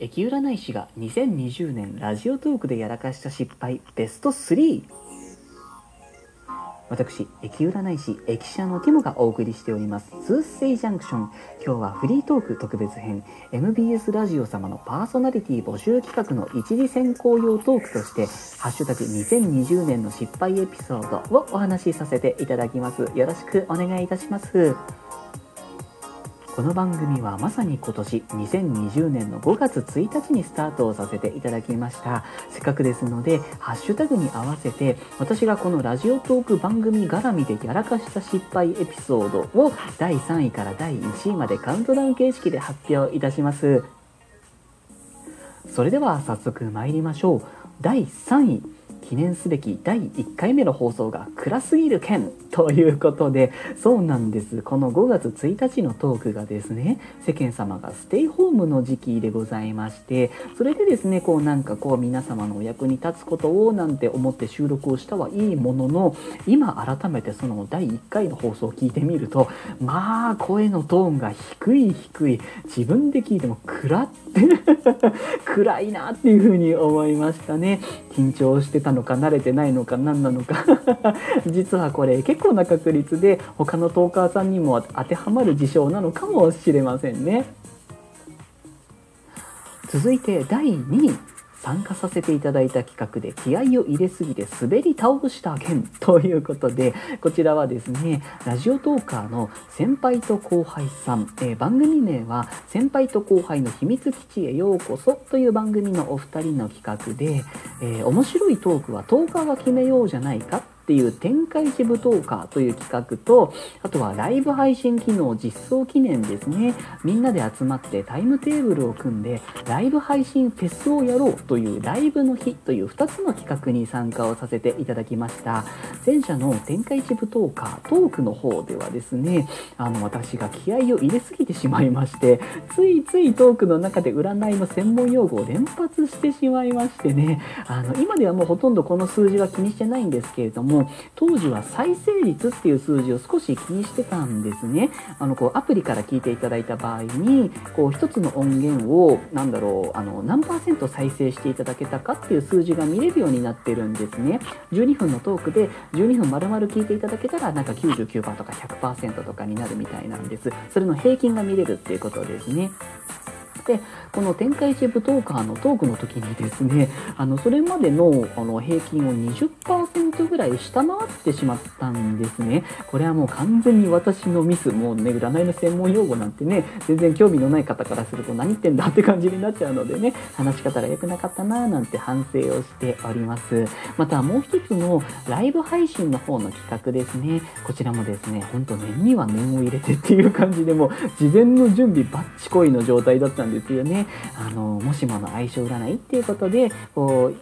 駅占い師が2020年ラジオトークでやらかした失敗ベスト3私、駅占い師、駅舎のティモがお送りしております、ツーセイジャンクション。今日はフリートーク特別編、MBS ラジオ様のパーソナリティ募集企画の一次選考用トークとして、ハッシュタグ2020年の失敗エピソードをお話しさせていただきます。よろしくお願いいたします。この番組はまさに今年2020年の5月1日にスタートをさせていただきました。せっかくですのでハッシュタグに合わせて私がこのラジオトーク番組絡みでやらかした失敗エピソードを第3位から第1位までカウントダウン形式で発表いたします。それでは早速参りましょう。第3位。記念すべき第1回目の放送が暗すぎる件ということでそうなんです。この5月1日のトークがですね世間様がステイホームの時期でございましてそれでですねこうなんかこう皆様のお役に立つことをなんて思って収録をしたはいいものの今改めてその第1回の放送を聞いてみるとまあ声のトーンが低い低い自分で聞いても暗って 暗いなっていうふうに思いましたね。緊張してたのか慣れてないのか何なのか。実はこれ結構な確率で他のトーカーさんにも当てはまる事象なのかもしれませんね。続いて第2位。参加させていただいた企画で気合を入れすぎて滑り倒した件ということでこちらはですねラジオトーカーの先輩と後輩さん、えー、番組名は先輩と後輩の秘密基地へようこそという番組のお二人の企画で、えー、面白いトークはトーカーが決めようじゃないかっていう展開地舞踏家という企画とあとはライブ配信機能実装記念ですね。みんなで集まってタイムテーブルを組んでライブ配信フェスをやろうというライブの日という2つの企画に参加をさせていただきました。前者の展開地舞踏家トークの方ではですねあの私が気合を入れすぎてしまいましてついついトークの中で占いの専門用語を連発してしまいましてね。あの今ではもうほとんどこの数字は気にしてないんですけれどもも当時は再生率っていう数字を少し気にしてたんですね。あのこうアプリから聞いていただいた場合にこう一つの音源を何だろうあの何パーセント再生していただけたかっていう数字が見れるようになってるんですね。12分のトークで12分丸々聞いていただけたらなんか99%とか100%とかになるみたいなんです。それの平均が見れるっていうことですね。でこの展開地舞踏カーのトークの時にですねあのそれまでのあの平均を20%ぐらい下回ってしまったんですね。これはもう完全に私のミスもうね占いの専門用語なんてね全然興味のない方からすると何言ってんだって感じになっちゃうのでね話し方が良くなかったなーなんて反省をしております。またもう一つのライブ配信の方の企画ですね。こちらもですねほんと念には念を入れてっていう感じでも事前の準備バッチコイの状態だったんですよね。あのもしもの相性占いっていうことでこう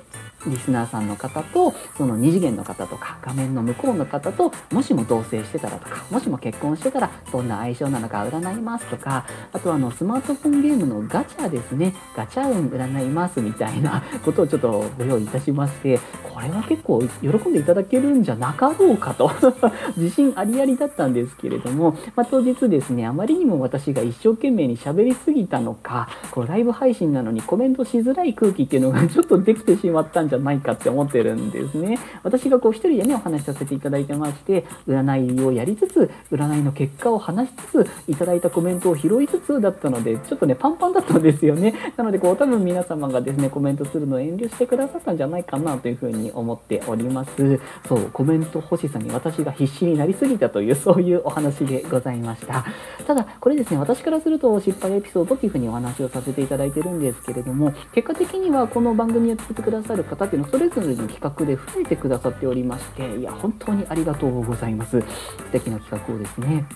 リスナーさんの方とその2次元の方とか画面の向こうの方ともしも同棲してたらとかもしも結婚してたらどんな相性なのか占いますとかあとあのスマートフォンゲームのガチャですね。ガチャ運占いますみたいなことをちょっとご用意いたしましてこれは結構喜んでいただけるんじゃなかろうかと 自信ありありだったんですけれども、まあ、当日ですねあまりにも私が一生懸命に喋りすぎたのかこうライブ配信なのにコメントしづらい空気っていうのがちょっとできてしまったんじゃゃないかって思ってるんですね。私がこう一人でね、お話しさせていただいてまして、占いをやりつつ、占いの結果を話しつつ、いただいたコメントを拾いつつだったので、ちょっとね、パンパンだったんですよね。なので、こう、多分皆様がですね、コメントするのを遠慮してくださったんじゃないかなというふうに思っております。そう、コメント欲しさに私が必死になりすぎたという、そういうお話でございました。ただ、これですね、私からすると失敗エピソードっていうふうにお話をさせていただいてるんですけれども、結果的にはこの番組を作ってくださる方方っていうのは、それぞれの企画で増えてくださっておりましていや本当にありがとうございます素敵な企画をですね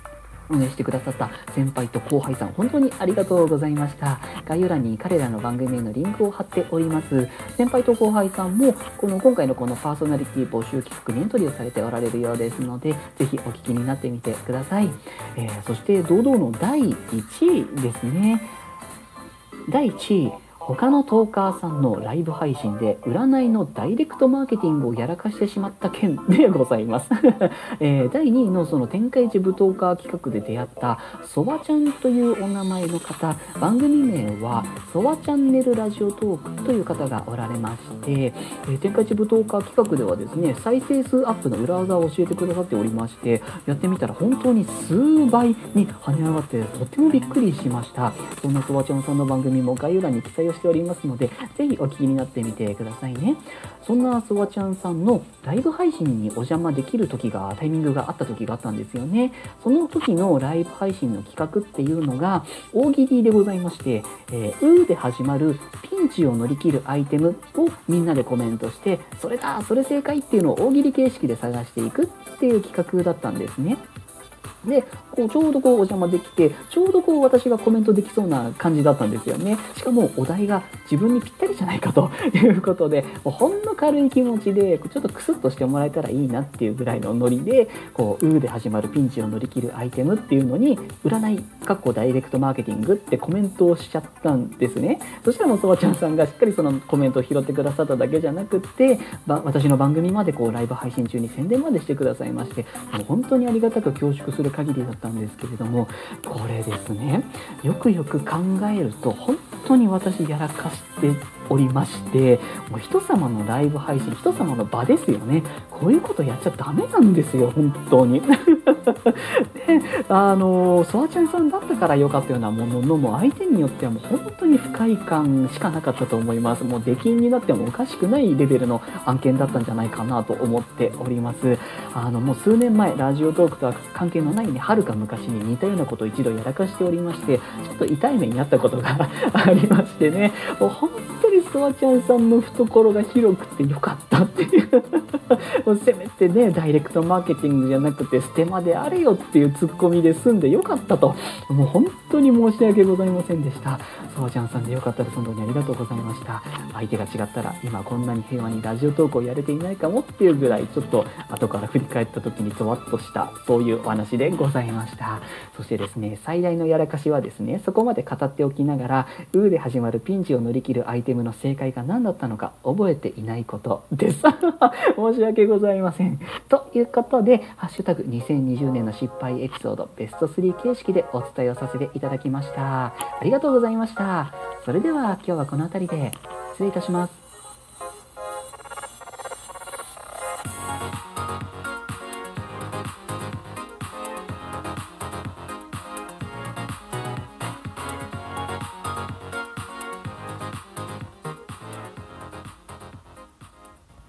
運営してくださった先輩と後輩さん、本当にありがとうございました。概要欄に彼らの番組へのリンクを貼っております。先輩と後輩さんも、この今回のこのパーソナリティ募集企画にエントリーをされておられるようですので、ぜひお聞きになってみてください。えー、そして堂々の第1位ですね。第1位、他のトーカーさんのライブ配信で占いのダイレクトマーケティングをやらかしてしまった件でございます、えー、第2位のその天下一舞踏家企画で出会ったそばちゃんというお名前の方。番組名はそばチャンネルラジオトークという方がおられまして、えー、天下一舞踏家企画ではですね再生数アップの裏技を教えてくださっておりましてやってみたら本当に数倍に跳ね上がってとってもびっくりしました。そんなそばちゃんさんの番組も概要欄に記載をしておりますのでぜひお聞きになってみてくださいねそんなそばちゃんさんのライブ配信にお邪魔できる時がタイミングがあった時があったんですよねその時のライブ配信の企画っていうのが大喜利でございまして「えー、う」で始まるピンチを乗り切るアイテムをみんなでコメントしてそれだそれ正解っていうのを大喜利形式で探していくっていう企画だったんですね。で、こうちょうどこうお邪魔できて、ちょうどこう私がコメントできそうな感じだったんですよね。しかもお題が自分にぴったりじゃないかと いうことで、もうほんの軽い気持ちで、ちょっとクスッとしてもらえたらいいなっていうぐらいのノリで、こう、うーで始まるピンチを乗り切るアイテムっていうのに、占い、かっこダイレクトマーケティングってコメントをしちゃったんですね。そしたらもうそばちゃんさんがしっかりそのコメントを拾ってくださっただけじゃなくて、私の番組までこうライブ配信中に宣伝までしてくださいまして、もう本当にありがたく恐縮する限りだったんですけれどもこれですね。よくよく考えると本当に私やらかしておりましてもう人様のライブ配信人様の場ですよね。こういうことやっちゃダメなんですよ本当に。で あのソワちゃんさんだったから良かったようなもののも相手によってはもう本当に不快感しかなかったと思います。もう出禁になってもおかしくないレベルの案件だったんじゃないかなと思っております。あのもう数年前ラジオトークとは関係のないねはるか昔に似たようなことを一度やらかしておりましてちょっと痛い目にあったことが ありましてね。もう本当にソワちゃんさんの懐が広くてよかったっていう。もうせめてねダイレクトマーケティングじゃなくてステマであれよっていうツッコミで済んでよかったと。もう本当に申し訳ございませんでした。ソワちゃんさんでよかったです本当にありがとうございました。相手が違ったら今こんなに平和にラジオトークをやれていないかもっていうぐらいちょっと後から振り返った時にゾワッとしたそういうお話でございました。そしてですね最大のやらかしはですねそこまで語っておきながら「う」で始まるピンチを乗り切るアイテムムの正解が何だったのか覚えていないことです。申し訳ございません。ということで「ハッシュタグ #2020 年の失敗エピソードベスト3」形式でお伝えをさせていただきました。ありがとうございました。それでは今日はこの辺りで失礼いたします。